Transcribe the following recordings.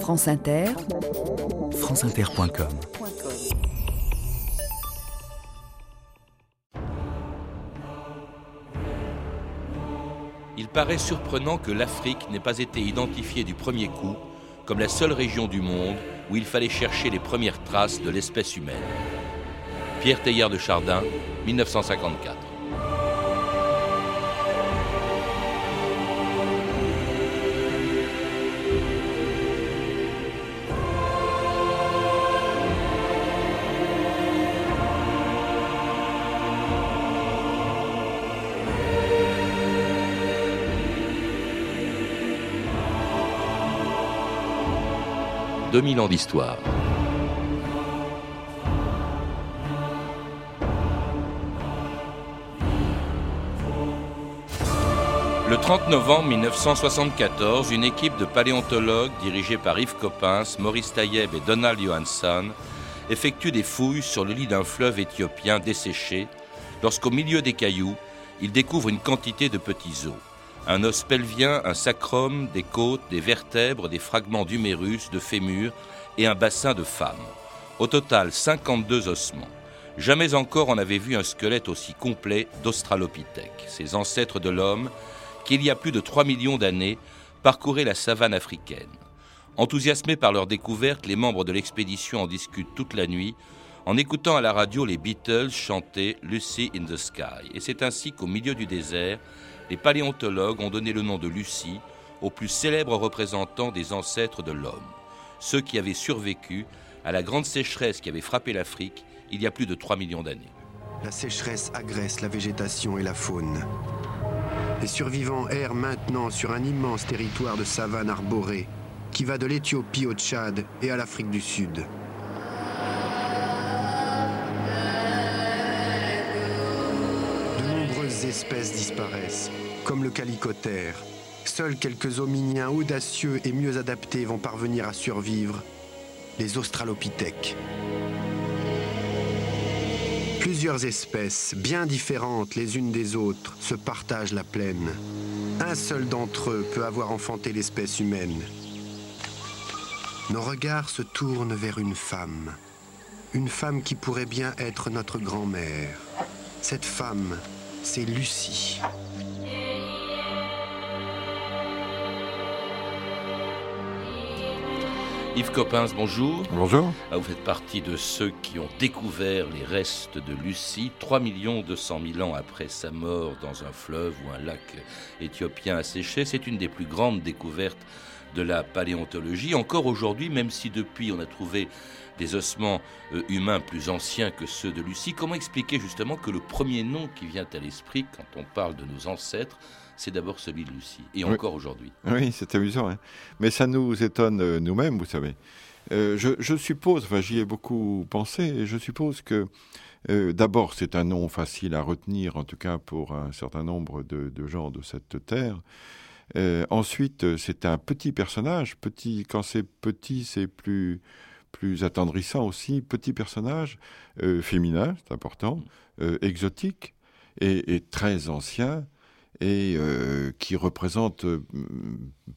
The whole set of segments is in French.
France Inter, franceinter.com Il paraît surprenant que l'Afrique n'ait pas été identifiée du premier coup comme la seule région du monde où il fallait chercher les premières traces de l'espèce humaine. Pierre Teilhard de Chardin, 1954. 2000 ans d'histoire. Le 30 novembre 1974, une équipe de paléontologues dirigée par Yves Coppens, Maurice Taïeb et Donald Johansson effectue des fouilles sur le lit d'un fleuve éthiopien desséché lorsqu'au milieu des cailloux, ils découvrent une quantité de petits os un os pelvien, un sacrum, des côtes, des vertèbres, des fragments d'humérus, de fémur et un bassin de femme. Au total, 52 ossements. Jamais encore on n'avait vu un squelette aussi complet d'Australopithèque, ces ancêtres de l'homme qui, il y a plus de 3 millions d'années, parcouraient la savane africaine. Enthousiasmés par leur découverte, les membres de l'expédition en discutent toute la nuit en écoutant à la radio les Beatles chanter Lucy in the Sky. Et c'est ainsi qu'au milieu du désert, les paléontologues ont donné le nom de Lucie au plus célèbre représentant des ancêtres de l'homme, ceux qui avaient survécu à la grande sécheresse qui avait frappé l'Afrique il y a plus de 3 millions d'années. La sécheresse agresse la végétation et la faune. Les survivants errent maintenant sur un immense territoire de savane arborée qui va de l'Éthiopie au Tchad et à l'Afrique du Sud. Espèces disparaissent, comme le calicotère. Seuls quelques hominiens audacieux et mieux adaptés vont parvenir à survivre, les australopithèques. Plusieurs espèces, bien différentes les unes des autres, se partagent la plaine. Un seul d'entre eux peut avoir enfanté l'espèce humaine. Nos regards se tournent vers une femme. Une femme qui pourrait bien être notre grand-mère. Cette femme, c'est Lucie. Yves Coppens, bonjour. Bonjour. Ah, vous faites partie de ceux qui ont découvert les restes de Lucie, 3 200 000 ans après sa mort dans un fleuve ou un lac éthiopien asséché. C'est une des plus grandes découvertes de la paléontologie. Encore aujourd'hui, même si depuis on a trouvé des ossements euh, humains plus anciens que ceux de Lucie. Comment expliquer justement que le premier nom qui vient à l'esprit quand on parle de nos ancêtres, c'est d'abord celui de Lucie, et encore aujourd'hui? Oui, c'est amusant, hein. mais ça nous étonne euh, nous-mêmes, vous savez. Euh, je, suppose, enfin j'y ai beaucoup pensé, et je suppose que d'abord c'est un nom facile à retenir, en tout cas pour un certain nombre de, gens de cette terre. ensuite, c'est un petit personnage. Petit, quand c'est petit, c'est plus plus attendrissant aussi, petit personnage, euh, féminin, c'est important, euh, exotique et, très ancien, et euh, qui représente,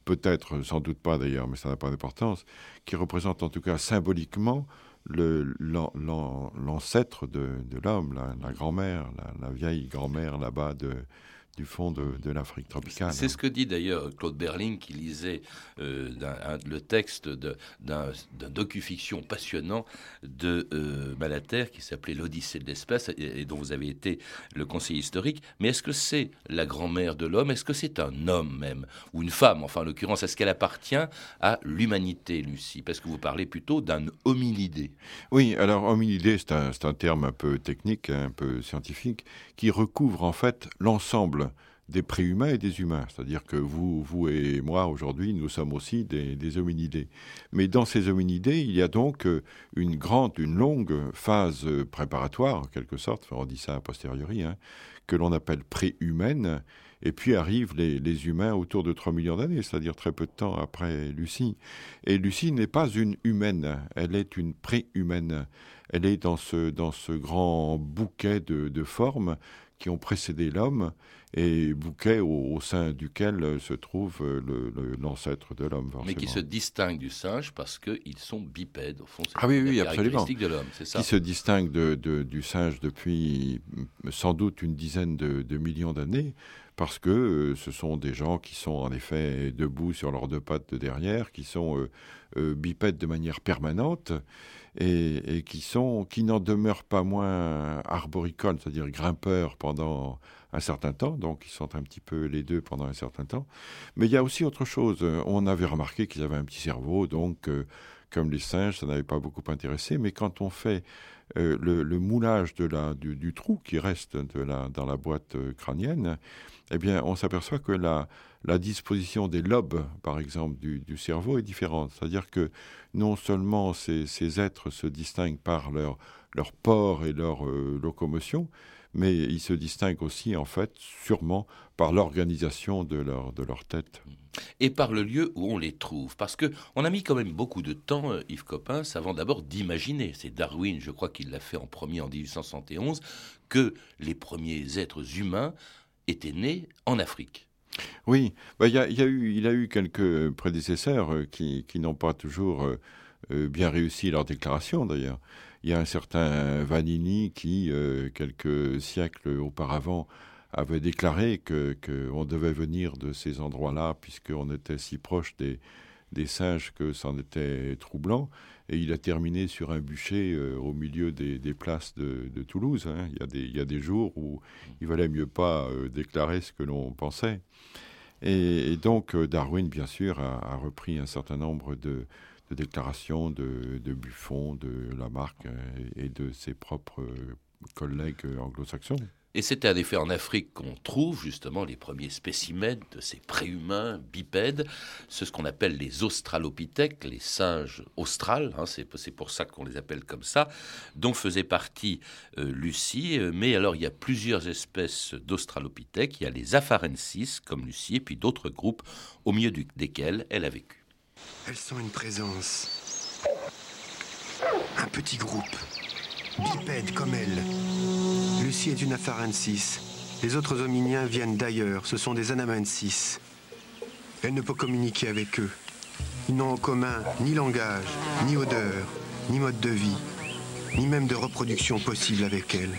peut-être, sans doute pas d'ailleurs, mais ça n'a pas d'importance, qui représente en tout cas symboliquement l'ancêtre de, l'homme, la, grand-mère, la, vieille grand-mère là-bas de, du fond de, l'Afrique tropicale. C'est ce que dit d'ailleurs Claude Berling qui lisait euh, le texte d'un docu-fiction passionnant de euh, Malater qui s'appelait L'Odyssée de l'espace et, dont vous avez été le conseiller historique. Mais est-ce que c'est la grand-mère de l'homme? Est-ce que c'est un homme même? Ou une femme Enfin, en l'occurrence, est-ce qu'elle appartient à l'humanité, Lucie? Parce que vous parlez plutôt d'un hominidé. Oui, alors hominidé, c'est un, un, terme un peu technique, un peu scientifique, qui recouvre en fait l'ensemble des préhumains et des humains. C'est-à-dire que vous, vous et moi, aujourd'hui, nous sommes aussi des, hominidés. Mais dans ces hominidés, il y a donc euh, une grande, une longue phase préparatoire, en quelque sorte, on dit ça a posteriori, hein, que l'on appelle préhumaine, et puis arrivent les, les, humains autour de 3 millions d'années, c'est-à-dire très peu de temps après Lucie. Et Lucie n'est pas une humaine, elle est une préhumaine. Elle est dans ce, dans ce grand bouquet de formes qui ont précédé l'homme et bouquet au, sein duquel se trouve l'ancêtre de l'homme. Mais qui se distingue du singe parce qu'ils sont bipèdes, au fond. Ah oui, oui, absolument. de l'homme, c'est ça. Qui se distingue de, du singe depuis sans doute une dizaine de millions d'années parce que euh, ce sont des gens qui sont en effet debout sur leurs deux pattes de derrière, qui sont euh, euh, bipèdes de manière permanente et, qui qui n'en demeurent pas moins arboricoles, c'est-à-dire grimpeurs pendant un certain temps, donc ils sont un petit peu les deux pendant un certain temps. Mais il y a aussi autre chose. On avait remarqué qu'ils avaient un petit cerveau, donc comme les singes, ça n'avait pas beaucoup intéressé. Mais quand on fait le, moulage du, trou qui reste dans la boîte crânienne, eh bien, on s'aperçoit que la, disposition des lobes, par exemple, du, cerveau est différente. C'est-à-dire que non seulement ces, ces, êtres se distinguent par leur, leur port et leur euh, locomotion, mais ils se distinguent aussi, en fait, sûrement par l'organisation de leur, de leur tête. Et par le lieu où on les trouve. Parce que on a mis quand même beaucoup de temps, euh, Yves Coppens, avant d'abord d'imaginer, c'est Darwin, je crois qu'il l'a fait en premier en 1871, que les premiers êtres humains était né en Afrique. Oui, bah, y a, eu, il a eu quelques prédécesseurs euh, qui, n'ont pas toujours euh, bien réussi leur déclaration d'ailleurs. Il y a un certain Vanini qui, quelques siècles auparavant, avait déclaré qu'on devait venir de ces endroits-là puisqu'on était si proche des, singes que c'en était troublant. Et il a terminé sur un bûcher euh, au milieu des, places de, Toulouse. Hein. Il, y a des, jours où il valait mieux pas euh, déclarer ce que l'on pensait. Et, donc euh, Darwin, bien sûr, a, repris un certain nombre de, déclarations de, de, Buffon, de Lamarck et de ses propres collègues anglo-saxons. Et c'est en effet en Afrique qu'on trouve justement les premiers spécimens de ces préhumains bipèdes, ce qu'on appelle les australopithèques, les singes australes, hein, c'est pour ça qu'on les appelle comme ça, dont faisait partie euh, Lucie. Euh, mais alors il y a plusieurs espèces d'australopithèques, il y a les afarensis comme Lucie, et puis d'autres groupes au milieu desquels elle a vécu. Elles sont une présence, un petit groupe bipède comme elle. Lucie est une afarensis. Les autres hominiens viennent d'ailleurs, ce sont des anamensis. Elle ne peut communiquer avec eux. Ils n'ont en commun ni langage, ni odeur, ni mode de vie, ni même de reproduction possible avec elle.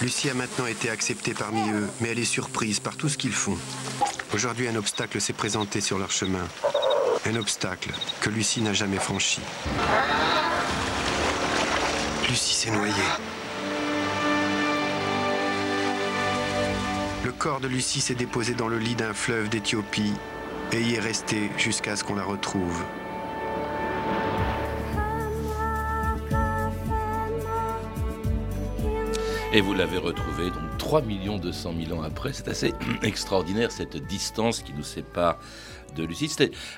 Lucie a maintenant été acceptée parmi eux, mais elle est surprise par tout ce qu'ils font. Aujourd'hui, un obstacle s'est présenté sur leur chemin. Un obstacle que Lucie n'a jamais franchi. Lucie s'est noyée. Le corps de Lucie s'est déposé dans le lit d'un fleuve d'Éthiopie et y est resté jusqu'à ce qu'on la retrouve. Et vous l'avez retrouvée donc 3 200 000 ans après. C'est assez extraordinaire cette distance qui nous sépare Lucie.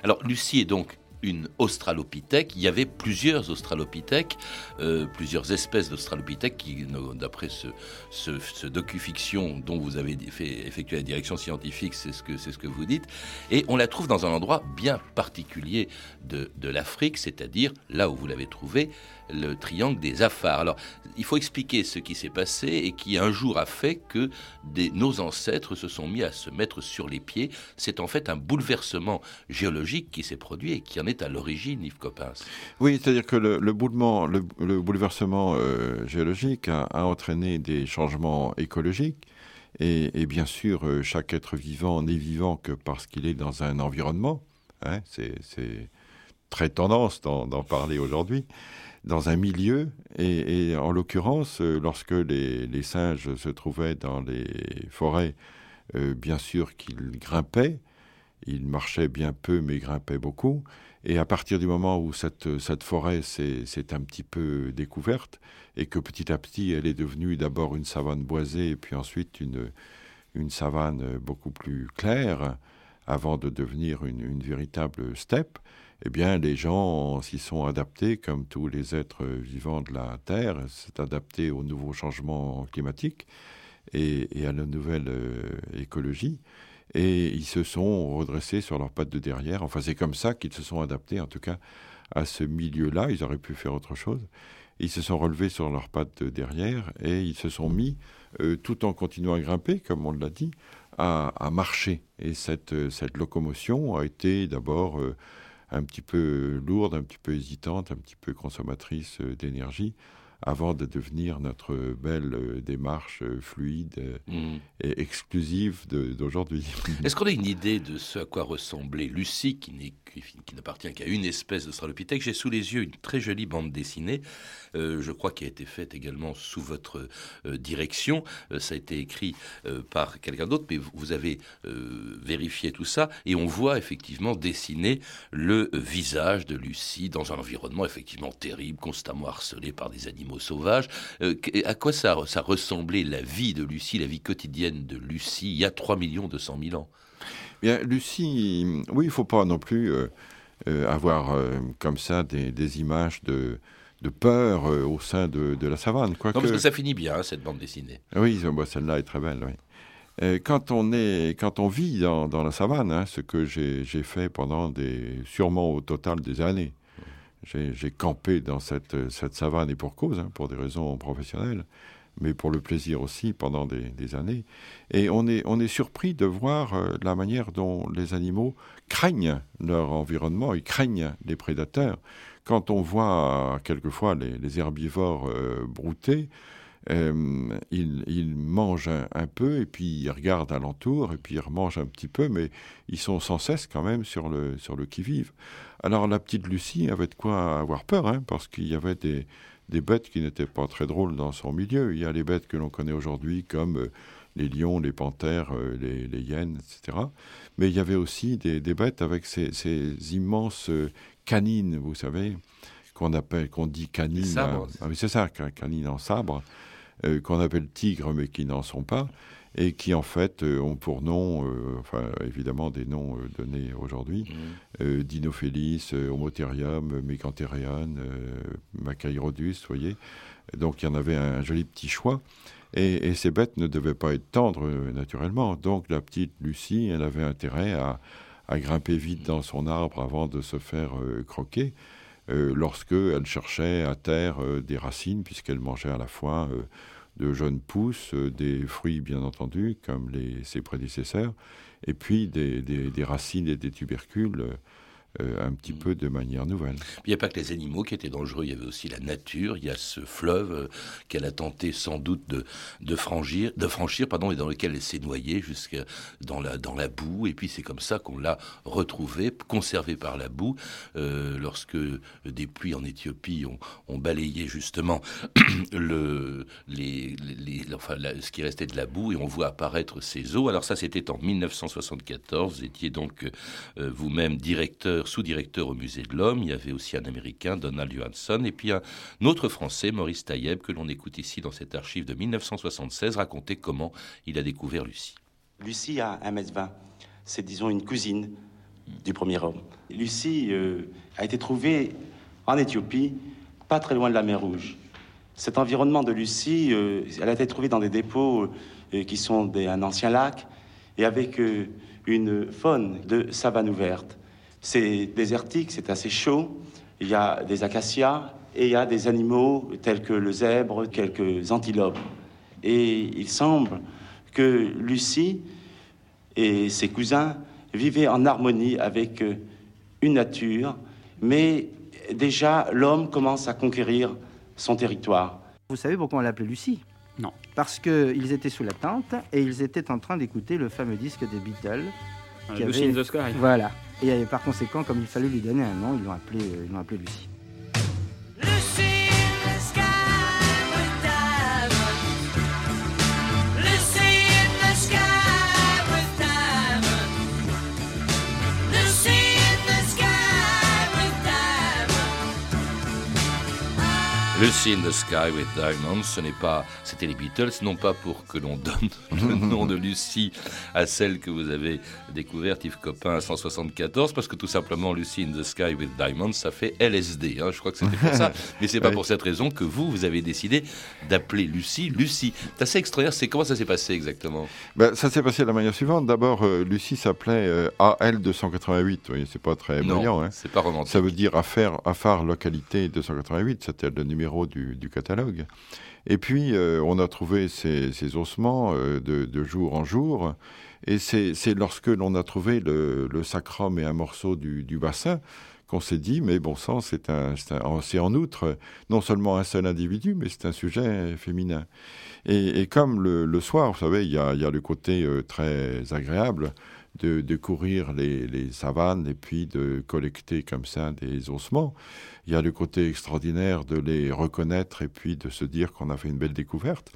Alors Lucie est donc une australopithèque. Il y avait plusieurs australopithèques, euh, plusieurs espèces d'australopithèques qui, d'après ce, ce, dont vous avez fait effectuer la direction scientifique, c'est ce que ce que vous dites, et on la trouve dans un endroit bien particulier de, de l'Afrique, c'est-à-dire là où vous l'avez trouvé, le triangle des Afars. Alors, il faut expliquer ce qui s'est passé et qui un jour a fait que nos ancêtres se sont mis à se mettre sur les pieds. C'est en fait un bouleversement géologique qui s'est produit et qui en est à l'origine, Yves Coppens. Oui, c'est-à-dire que le, bouleversement euh, géologique a, entraîné des changements écologiques. Et, bien sûr, euh, chaque être vivant n'est vivant que parce qu'il est dans un environnement. Hein, c'est très tendance d'en parler aujourd'hui dans un milieu, et, en l'occurrence, euh, lorsque les, singes se trouvaient dans les forêts, euh, bien sûr qu'ils grimpaient, ils marchaient bien peu, mais grimpaient beaucoup, et à partir du moment où cette, forêt s'est un petit peu découverte, et que petit à petit elle est devenue d'abord une savane boisée, et puis ensuite une, savane beaucoup plus claire, avant de devenir une véritable steppe, eh bien, les gens s'y sont adaptés, comme tous les êtres vivants de la Terre, s'est adapté aux nouveaux changements climatiques et, à la nouvelle euh, écologie. Et ils se sont redressés sur leurs pattes de derrière. Enfin, c'est comme ça qu'ils se sont adaptés, en tout cas, à ce milieu-là. Ils auraient pu faire autre chose. Ils se sont relevés sur leurs pattes derrière et ils se sont mis, tout en continuant à grimper, comme on l'a dit, à, marcher. Et cette, cette locomotion a été d'abord un petit peu lourde, un petit peu hésitante, un petit peu consommatrice d'énergie avant de devenir notre belle euh, démarche euh, fluide euh, mm. et exclusive d'aujourd'hui. Est-ce qu'on a une idée de ce à quoi ressemblait Lucie, qui n'appartient qu'à une espèce de Stralopithèque J'ai sous les yeux une très jolie bande dessinée, je crois qui a été faite également sous votre direction. ça a été écrit par quelqu'un d'autre, mais vous avez vérifié tout ça, et on voit effectivement dessiner le visage de Lucie dans un environnement effectivement terrible, constamment harcelé par des animaux sauvages. Euh, à quoi ça, ça ressemblait la vie de Lucie, la vie quotidienne de Lucie, il y a 3 millions 200 000 ans? Bien, Lucie, oui, il ne faut pas non plus euh, euh, avoir comme ça des, images de, de peur au sein de, la savane. Quoi non, parce que ça finit bien, hein, cette bande dessinée. Oui, celle-là est très belle, oui. quand on, est, quand on vit dans, la savane, hein, ce que j'ai fait pendant des, sûrement au total des années, j'ai campé dans cette, savane et pour cause, hein, pour des raisons professionnelles, mais pour le plaisir aussi pendant des, années. Et on est, surpris de voir euh, la manière dont les animaux craignent leur environnement, ils craignent les prédateurs. Quand on voit quelquefois les, herbivores euh, brouter, euh, ils, mangent un, peu et puis ils regardent alentour et puis ils remangent un petit peu, mais ils sont sans cesse quand même sur le, sur le qui-vive. Alors la petite Lucie avait de quoi avoir peur, hein, parce qu'il y avait des, des bêtes qui n'étaient pas très drôles dans son milieu. Il y a les bêtes que l'on connaît aujourd'hui comme euh, les lions, les panthères, euh, les, les, hyènes, etc. Mais il y avait aussi des, des bêtes avec ces, ces immenses euh, canines, vous savez, qu'on appelle, qu'on dit canines. Ah, c'est ça, canines en sabre, qu'on appelle tigres, mais qui n'en sont pas et qui en fait euh, ont pour nom, euh, enfin évidemment des noms euh, donnés aujourd'hui, mmh. Dinophélis, Homotherium, Megantherion, Macairodus, vous voyez. Donc il y en avait un joli petit choix. Et, ces bêtes ne devaient pas être tendres naturellement. Donc la petite Lucie, elle avait intérêt à, grimper vite dans son arbre avant de se faire croquer. Lorsque elle cherchait à terre des racines, puisqu'elle mangeait à la fois de jeunes pousses, euh, des fruits bien entendu, comme les, ses prédécesseurs, et puis des, des racines et des tubercules euh, euh, un petit mm. peu de manière nouvelle. Il n'y a pas que les animaux qui étaient dangereux, il y avait aussi la nature, il y a ce fleuve euh, qu'elle a tenté sans doute de, de, franchir, de franchir pardon, et dans lequel elle s'est noyée jusqu'à dans la, dans la boue, et puis c'est comme ça qu'on l'a retrouvée, conservée par la boue, euh, lorsque des pluies en Éthiopie ont, ont balayé justement le, les, les, enfin, ce qui restait de la boue, et on voit apparaître ces eaux. Alors ça, c'était en 1974, vous étiez donc vous-même directeur sous-directeur au Musée de l'Homme. Il y avait aussi un Américain, Donald Johansson, et puis un autre Français, Maurice Taïeb, que l'on écoute ici dans cette archive de 1976, raconter comment il a découvert Lucie. Lucie a 1m20. C'est, disons, une cousine du premier homme. Lucie euh, a été trouvée en Éthiopie, pas très loin de la mer Rouge. Cet environnement de Lucie, euh, elle a été trouvée dans des dépôts euh, qui sont des, un ancien lac et avec une faune de savane ouverte. C'est désertique, c'est assez chaud. Il y a des acacias et il y a des animaux tels que le zèbre, quelques antilopes. Et il semble que Lucie et ses cousins vivaient en harmonie avec une nature, mais déjà l'homme commence à conquérir son territoire. Vous savez pourquoi on l'appelait Lucie? Non. Parce qu'ils étaient sous la tente et ils étaient en train d'écouter le fameux disque des Beatles. Lucy in the Sky. Voilà. Et par conséquent, comme il fallait lui donner un nom, ils l'ont appelé, euh, ils l'ont appelé Lucie. Lucy in the Sky with Diamonds, ce n'est pas, c'était les Beatles, non pas pour que l'on donne le nom de Lucy à celle que vous avez découverte, Yves Copin, à 174, parce que tout simplement Lucy in the Sky with Diamonds, ça fait LSD. Hein, je crois que c'était pour ça, mais c'est pas pour cette raison que vous, vous avez décidé d'appeler Lucie Lucie. C'est assez extraordinaire. C'est comment ça s'est passé exactement? Ben, ça s'est passé de la manière suivante. D'abord, euh, Lucie s'appelait euh, AL 288. c'est pas très brillant. Hein. C'est pas romantique. Ça veut dire affaire, affaire localité 288. C'était le numéro du, catalogue. Et puis, on a trouvé ces, ossements de, jour en jour. Et c'est lorsque l'on a trouvé le, sacrum et un morceau du, bassin qu'on s'est dit, mais bon sang, c'est en outre non seulement un seul individu, mais c'est un sujet féminin. Et, comme le, soir, vous savez, il y a, le côté euh, très agréable de, courir les, savanes et puis de collecter comme ça des ossements. Il y a le côté extraordinaire de les reconnaître et puis de se dire qu'on a fait une belle découverte.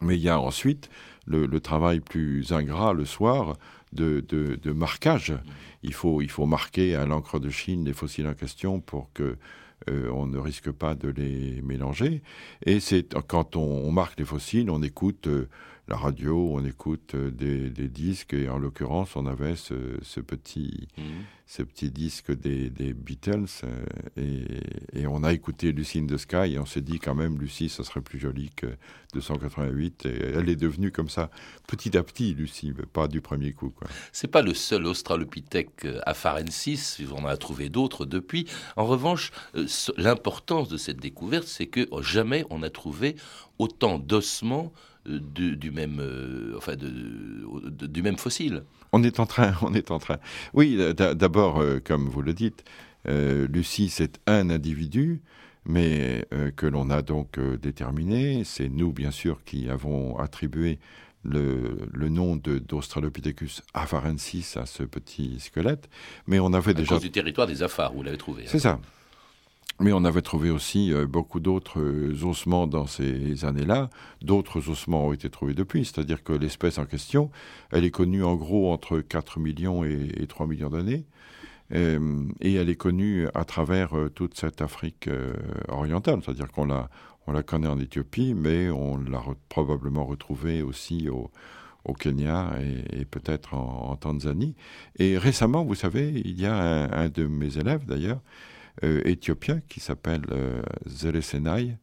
Mais il y a ensuite le, travail plus ingrat le soir de, marquage. Il faut, il faut marquer à l'encre de Chine les fossiles en question pour que euh, on ne risque pas de les mélanger. Et c'est quand on, marque les fossiles, on écoute euh, la radio, on écoute euh, des, disques, et en l'occurrence, on avait ce, petit, mhm. ce petit disque des, Beatles, et, et, on a écouté Lucy in the Sky, et on s'est dit quand même, Lucie, ça serait plus joli que 288, et elle est devenue comme ça, petit à petit, Lucie, mais pas du premier coup. C'est pas le seul australopithèque afarensis, on en a trouvé d'autres depuis. En revanche, l'importance de cette découverte, c'est que jamais on a trouvé autant d'ossements euh, du, même, euh, enfin du même fossile. On est en train, on est en train. Oui, d'abord, euh, comme vous le dites, Lucie, c'est un individu, mais que l'on a donc déterminé. C'est nous, bien sûr, qui avons attribué le, le nom d'Australopithecus afarensis à ce petit squelette, mais on avait déjà... Cause du territoire des Afars, vous l'avez trouvé. Hein. C'est ça. Mais on avait trouvé aussi euh, beaucoup d'autres euh, ossements dans ces années-là. D'autres ossements ont été trouvés depuis, c'est-à-dire que l'espèce en question, elle est connue en gros entre 4 millions et, 3 millions d'années. Euh, et elle est connue à travers toute cette Afrique orientale, c'est-à-dire qu'on la, on la connaît en Éthiopie, mais on l'a probablement retrouvée aussi au, Kenya et, peut-être en, Tanzanie. Et récemment, vous savez, il y a un de mes élèves d'ailleurs, éthiopien qui s'appelle euh, Zeresenai,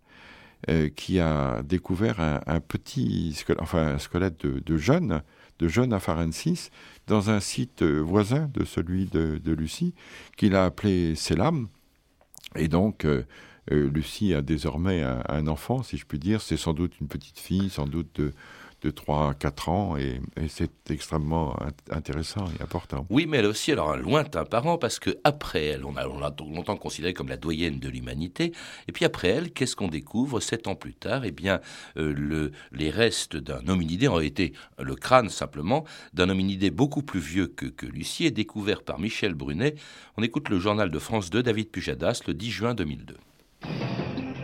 euh, qui a découvert un, petit squelette, enfin un squelette de, de jeune, de jeune afarensis, dans un site voisin de celui de, Lucie, qu'il a appelé Selam. Et donc, Lucie a désormais un, enfant, si je puis dire. C'est sans doute une petite fille, sans doute de, de 3 à 4 ans et, c'est extrêmement intéressant et important. Oui, mais elle aussi alors un lointain parent parce que après elle, on l'a longtemps considérée comme la doyenne de l'humanité. Et puis après elle, qu'est-ce qu'on découvre sept ans plus tard? Eh bien, euh, le, les restes d'un hominidé ont été le crâne simplement d'un hominidé beaucoup plus vieux que, que Lucie, est découvert par Michel Brunet. On écoute le journal de France 2, David Pujadas, le 10 juin 2002.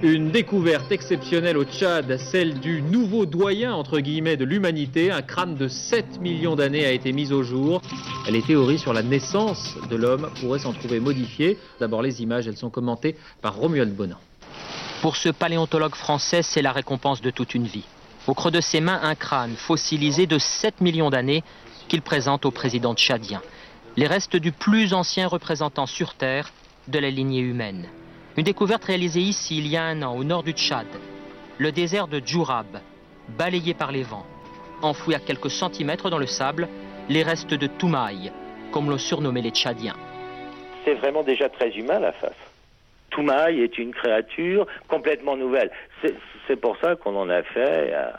Une découverte exceptionnelle au Tchad, celle du nouveau doyen de l'humanité. Un crâne de 7 millions d'années a été mis au jour. Les théories sur la naissance de l'homme pourraient s'en trouver modifiées. D'abord les images, elles sont commentées par Romuald Bonan. Pour ce paléontologue français, c'est la récompense de toute une vie. Au creux de ses mains, un crâne fossilisé de 7 millions d'années qu'il présente au président tchadien. Les restes du plus ancien représentant sur Terre de la lignée humaine. Une découverte réalisée ici il y a un an au nord du Tchad. Le désert de Djourab, balayé par les vents. Enfoui à quelques centimètres dans le sable, les restes de Toumaï, comme l'ont surnommé les Tchadiens. C'est vraiment déjà très humain la face. Toumaï est une créature complètement nouvelle. C'est pour ça qu'on en a fait, euh,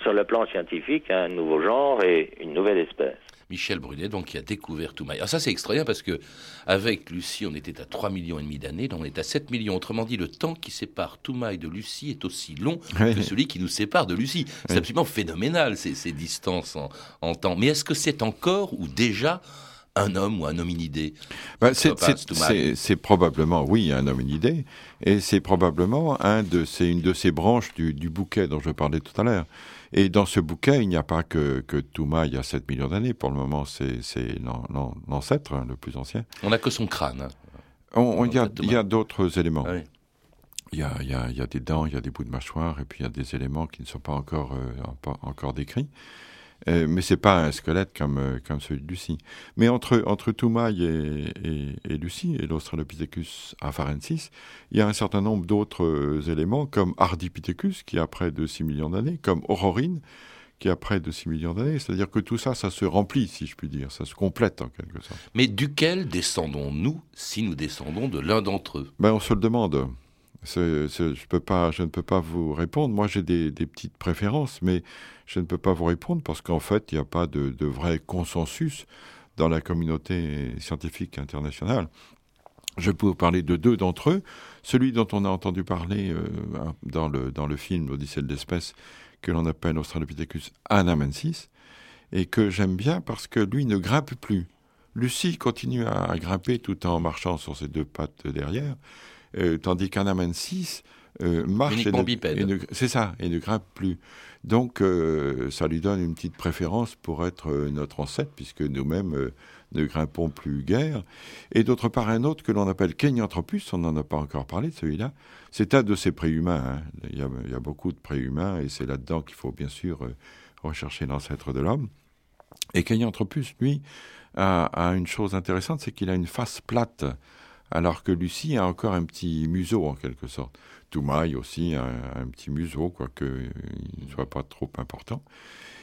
sur le plan scientifique, un nouveau genre et une nouvelle espèce. Michel Brunet, donc, qui a découvert Toumaï. Alors ça, c'est extraordinaire parce que avec Lucie, on était à 3 millions et demi d'années, on est à 7 millions. Autrement dit, le temps qui sépare Toumaï de Lucie est aussi long que celui qui nous sépare de Lucie. C'est absolument phénoménal, ces, ces distances en, temps. Mais est-ce que c'est encore ou déjà un homme ou un hominidé ben, C'est probablement, oui, un hominidé, et c'est probablement un de ces, une de ces branches du, du bouquet dont je parlais tout à l'heure. Et dans ce bouquet, il n'y a pas que, que Touma, il y a 7 millions d'années. Pour le moment, c'est l'ancêtre, hein, le plus ancien. On n'a que son crâne. Hein. Il y a, d'autres éléments. Ah il, y a, y a, y a, des dents, il y a des bouts de mâchoire, et puis il y a des éléments qui ne sont pas encore, euh, pas encore décrits. Euh, mais c'est pas un squelette comme, euh, comme celui de Lucie. Mais entre, entre Toumaï et, et, Lucie, et l'Australopithecus afarensis, il y a un certain nombre d'autres euh, éléments, comme Ardipithecus, qui a près de 6 millions d'années, comme Aurorine, qui a près de 6 millions d'années. C'est-à-dire que tout ça, ça se remplit, si je puis dire, ça se complète en quelque sorte. Mais duquel descendons-nous si nous descendons de l'un d'entre eux? Ben, On se le demande. Je, ne peux pas vous répondre. Moi, j'ai des, petites préférences, mais je ne peux pas vous répondre parce qu'en fait, il n'y a pas de, vrai consensus dans la communauté scientifique internationale. Je peux vous parler de deux d'entre eux. Celui dont on a entendu parler euh, dans, le, dans le film L'Odyssée de l'espèce, que l'on appelle Australopithecus anamensis, et que j'aime bien parce que lui ne grimpe plus. Lucie continue à, grimper tout en marchant sur ses deux pattes derrière, euh, tandis qu'anamensis euh, marche et ne, c'est ça, et ne grimpe plus. Donc euh, ça lui donne une petite préférence pour être notre ancêtre, puisque nous-mêmes ne grimpons plus guère. Et d'autre part, un autre que l'on appelle Kenyanthropus, on n'en a pas encore parlé de celui-là, c'est un de ces préhumains. Hein. Il, y a, il, y a, beaucoup de préhumains, et c'est là-dedans qu'il faut bien sûr rechercher l'ancêtre de l'homme. Et Kenyanthropus, lui, a, a, une chose intéressante, c'est qu'il a une face plate, alors que Lucie a encore un petit museau en quelque sorte. Toumaï aussi a un, petit museau, quoique il ne soit pas trop important.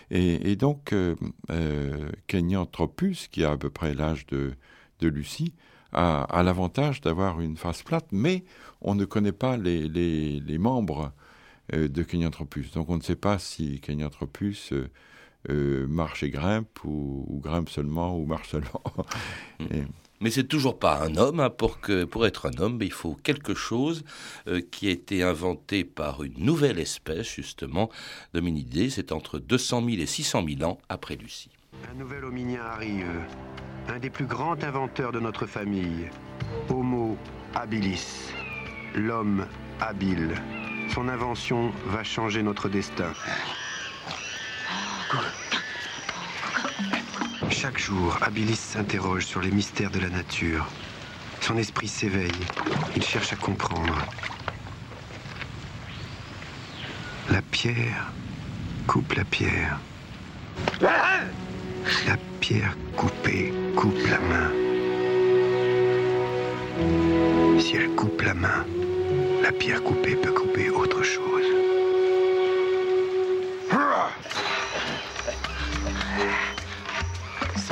Et, donc, euh, euh, Kenyanthropus, qui a à peu près l'âge de, de Lucie, a, a l'avantage d'avoir une face plate, mais on ne connaît pas les, les, les membres euh, de Kenyanthropus. Donc on ne sait pas si Kenyanthropus euh, euh, marche et grimpe, ou, grimpe seulement, ou marche seulement. Mais c'est toujours pas un homme. Hein. Pour, que, pour être un homme, il faut quelque chose euh, qui a été inventé par une nouvelle espèce, justement, d'hominidés. C'est entre 200 000 et 600 000 ans après Lucie. Un nouvel hominien arrive. Un des plus grands inventeurs de notre famille. Homo habilis. L'homme habile. Son invention va changer notre destin. Chaque jour, Abilis s'interroge sur les mystères de la nature. Son esprit s'éveille. Il cherche à comprendre. La pierre coupe la pierre. La pierre coupée coupe la main. Si elle coupe la main, la pierre coupée peut couper autre chose.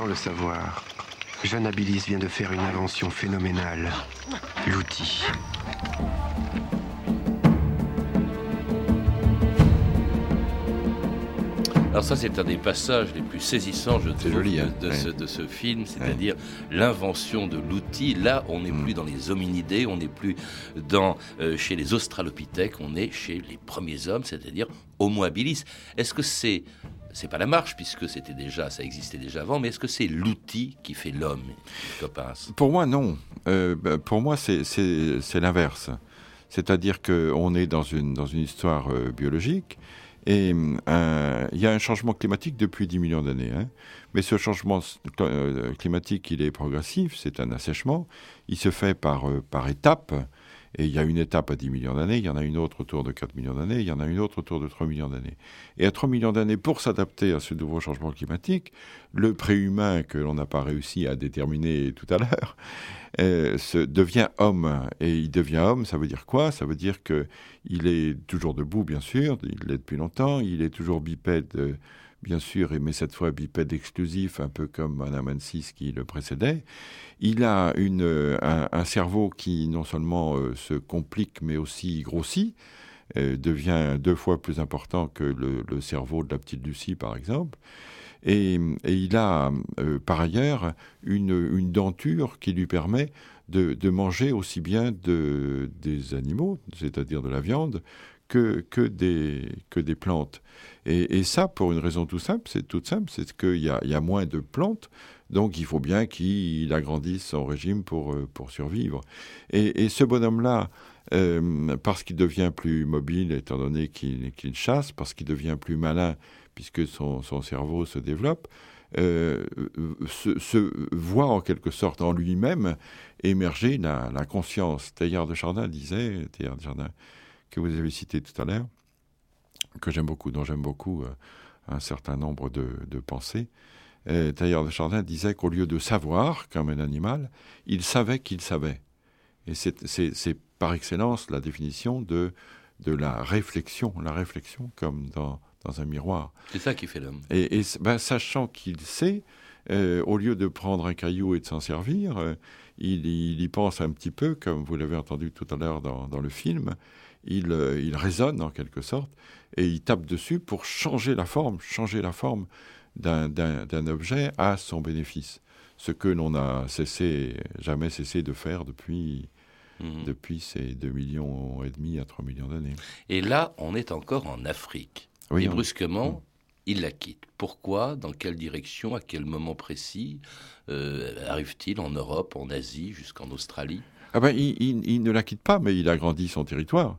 Sans le savoir, Jeanne Abilis vient de faire une invention phénoménale, l'outil. Alors ça, c'est un des passages les plus saisissants, je trouve, hein. de, ce, de, ce, film, c'est-à-dire l'invention de l'outil. Là, on n'est mm. plus dans les hominidés, on n'est plus dans euh, chez les australopithèques, on est chez les premiers hommes, c'est-à-dire Homo habilis. Est-ce que c'est c'est pas la marche puisque c'était déjà, ça existait déjà avant, mais est-ce que c'est l'outil qui fait l'homme, Pour moi, non. Euh, bah, pour moi, c'est l'inverse. C'est-à-dire qu'on est dans une, dans une histoire euh, biologique et euh, il y a un changement climatique depuis 10 millions d'années. Hein. Mais ce changement climatique, il est progressif, c'est un assèchement. Il se fait par, par étapes. Et il y a une étape à 10 millions d'années, il y en a une autre autour de 4 millions d'années, il y en a une autre autour de 3 millions d'années. Et à 3 millions d'années, pour s'adapter à ce nouveau changement climatique, le préhumain que l'on n'a pas réussi à déterminer tout à l'heure euh, devient homme. Et il devient homme, ça veut dire quoi? Ça veut dire qu'il est toujours debout, bien sûr, il l'est depuis longtemps, il est toujours bipède. Euh, bien sûr, mais cette fois bipède exclusif, un peu comme Anamansis qui le précédait. Il a une, un, cerveau qui non seulement euh, se complique, mais aussi grossit, euh, devient deux fois plus important que le, cerveau de la petite Lucie, par exemple. Et, il a euh, par ailleurs une, denture qui lui permet de, manger aussi bien de, des animaux, c'est-à-dire de la viande, que, que, des, que des plantes. Et, ça, pour une raison tout simple, c'est toute simple, c'est qu'il y a, y a moins de plantes, donc il faut bien qu'il agrandisse son régime pour, euh, pour survivre. Et, ce bonhomme-là, euh, parce qu'il devient plus mobile, étant donné qu'il chasse, parce qu'il devient plus malin, puisque son, son cerveau se développe, euh, se, voit en quelque sorte en lui-même émerger la, la conscience. Teilhard de Chardin disait, Teilhard de Chardin, que vous avez cité tout à l'heure, que j'aime beaucoup, dont j'aime beaucoup euh, un certain nombre de, pensées. Et Tailleur de Chardin disait qu'au lieu de savoir comme un animal, il savait qu'il savait. Et c'est par excellence la définition de, de la réflexion, la réflexion comme dans, dans un miroir. C'est ça qui fait l'homme. Et, ben, sachant qu'il sait, au lieu de prendre un caillou et de s'en servir, il, y pense un petit peu, comme vous l'avez entendu tout à l'heure dans, le film. Il, il raisonne en quelque sorte et il tape dessus pour changer la forme, changer la forme d'un objet à son bénéfice. Ce que l'on a cessé, jamais cessé de faire depuis, mhm. depuis ces 2 millions et demi à 3 millions d'années. Et là, on est encore en Afrique. et brusquement, il la quitte. Pourquoi? Dans quelle direction? À quel moment précis? Euh, Arrive-t-il en Europe, en Asie, jusqu'en Australie? Ah ben, il, ne la quitte pas, mais il agrandit son territoire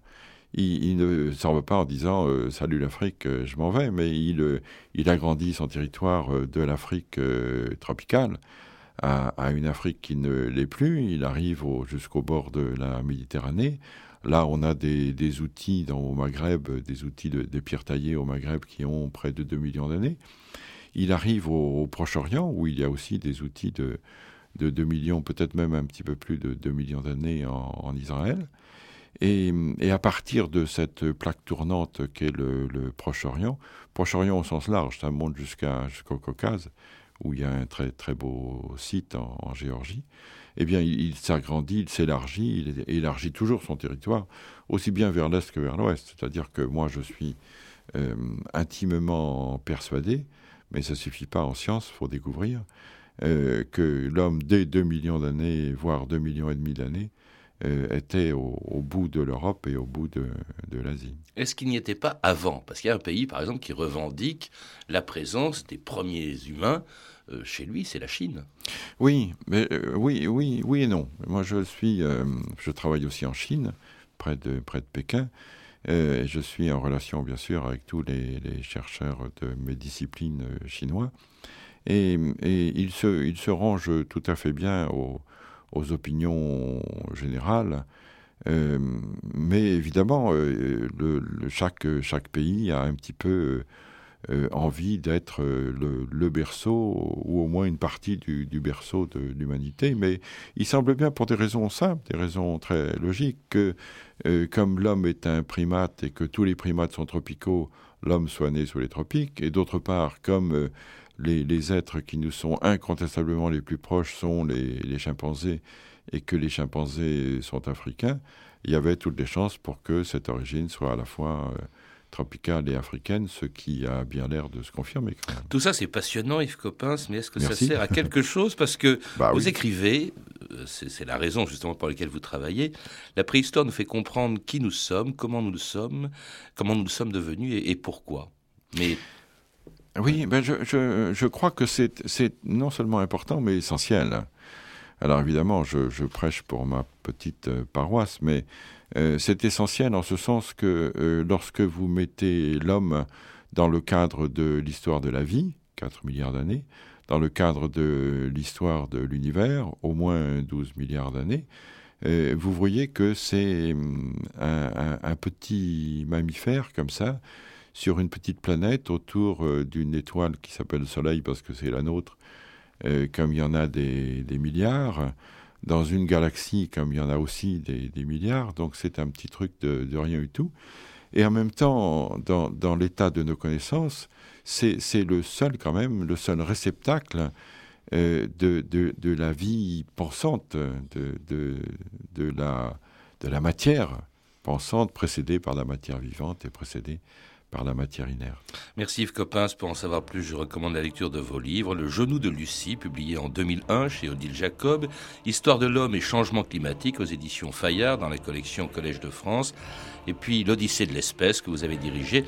il, ne s'en va pas en disant euh, Salut l'Afrique, euh, je m'en vais, mais il, euh, il agrandit son territoire de l'Afrique tropicale à, une Afrique qui ne l'est plus. Il arrive jusqu'au bord de la Méditerranée. Là, on a des, outils dans, au Maghreb, des outils de, pierres taillées au Maghreb qui ont près de 2 millions d'années. Il arrive au, Proche-Orient, où il y a aussi des outils de, de 2 millions, peut-être même un petit peu plus de 2 millions d'années en Israël. Et, à partir de cette plaque tournante qu'est le, Proche-Orient, Proche-Orient au sens large, ça monte jusqu'au Caucase, où il y a un très, très beau site en, Géorgie, eh bien, il, s'agrandit, il s'élargit, il élargit toujours son territoire, aussi bien vers l'est que vers l'ouest. C'est-à-dire que moi, je suis euh, intimement persuadé, mais ça ne suffit pas en science, faut découvrir, euh, que l'homme, dès 2 millions d'années, voire 2 millions et demi d'années, euh, était au, bout de l'Europe et au bout de, l'Asie. Est-ce qu'il n'y était pas avant? Parce qu'il y a un pays, par exemple, qui revendique la présence des premiers humains. Euh, chez lui, c'est la Chine. Oui, mais euh, oui, oui, oui et non. Moi, je suis, je travaille aussi en Chine, près de près de Pékin. et je suis en relation, bien sûr, avec tous les, chercheurs de mes disciplines chinois. Et, ils, se, ils se rangent tout à fait bien au, aux opinions générales. Euh, mais évidemment, euh, chaque, chaque pays a un petit peu euh, envie d'être le, berceau, ou au moins une partie du, berceau de l'humanité. Mais il semble bien, pour des raisons simples, des raisons très logiques, que comme l'homme est un primate et que tous les primates sont tropicaux, l'homme soit né sous les tropiques, et d'autre part, comme les, êtres qui nous sont incontestablement les plus proches sont les, chimpanzés. Et que les chimpanzés sont africains, il y avait toutes les chances pour que cette origine soit à la fois euh, tropicale et africaine, ce qui a bien l'air de se confirmer. Tout ça, c'est passionnant, Yves Coppens, mais est-ce que ça sert à quelque chose? Parce que bah vous écrivez, euh, c'est la raison justement pour laquelle vous travaillez, la préhistoire nous fait comprendre qui nous sommes, comment nous le sommes, comment nous sommes devenus et, et pourquoi. Mais oui, ben je, je, je crois que c'est non seulement important, mais essentiel. Alors évidemment, je, je prêche pour ma petite euh, paroisse, mais euh, c'est essentiel en ce sens que euh, lorsque vous mettez l'homme dans le cadre de l'histoire de la vie, 4 milliards d'années, dans le cadre de l'histoire de l'univers, au moins 12 milliards d'années, vous voyez que c'est hum, un, petit mammifère comme ça, sur une petite planète autour euh, d'une étoile qui s'appelle le Soleil parce que c'est la nôtre, euh, comme il y en a des, milliards, dans une galaxie comme il y en a aussi des, milliards, donc c'est un petit truc de, rien du tout. Et en même temps, dans, l'état de nos connaissances, c'est le seul quand même, le seul réceptacle euh, de, la vie pensante, de la matière pensante précédée par la matière vivante et précédée par la matière inerte. Merci Yves. Pour en savoir plus, je recommande la lecture de vos livres. Le genou de Lucie, publié en 2001 chez Odile Jacob. Histoire de l'homme et changement climatique aux éditions Fayard dans la collection Collège de France. Et puis L'Odyssée de l'espèce que vous avez dirigé.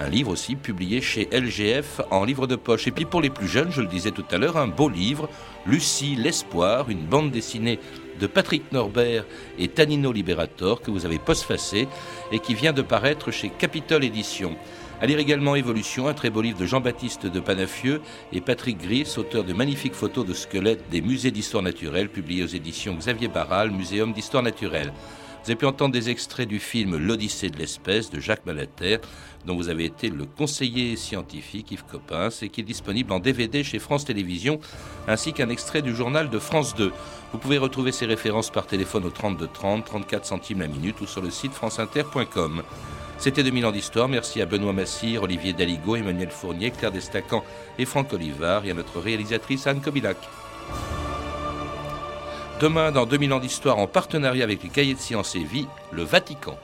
Un livre aussi publié chez LGF en livre de poche. Et puis pour les plus jeunes, je le disais tout à l'heure, un beau livre, Lucie l'espoir, une bande dessinée de Patrick Norbert et Tanino Liberator que vous avez postfacé et qui vient de paraître chez Capitol Éditions. À lire également Évolution, un très beau livre de Jean-Baptiste de Panafieux et Patrick Gris, auteur de magnifiques photos de squelettes des musées d'histoire naturelle, publiés aux éditions Xavier Barral, Muséum d'histoire naturelle. Vous avez pu entendre des extraits du film L'Odyssée de l'espèce de Jacques Malater, dont vous avez été le conseiller scientifique Yves Coppens et qui est disponible en DVD chez France Télévisions, ainsi qu'un extrait du journal de France 2. Vous pouvez retrouver ces références par téléphone au 32 30, 34 centimes la minute ou sur le site franceinter.com. C'était 2000 ans d'histoire. Merci à Benoît Massire, Olivier Daligo, Emmanuel Fournier, Claire Destacan et Franck Olivard et à notre réalisatrice Anne Kobilac. Demain, dans 2000 ans d'histoire, en partenariat avec les cahiers de sciences et vie, le Vatican.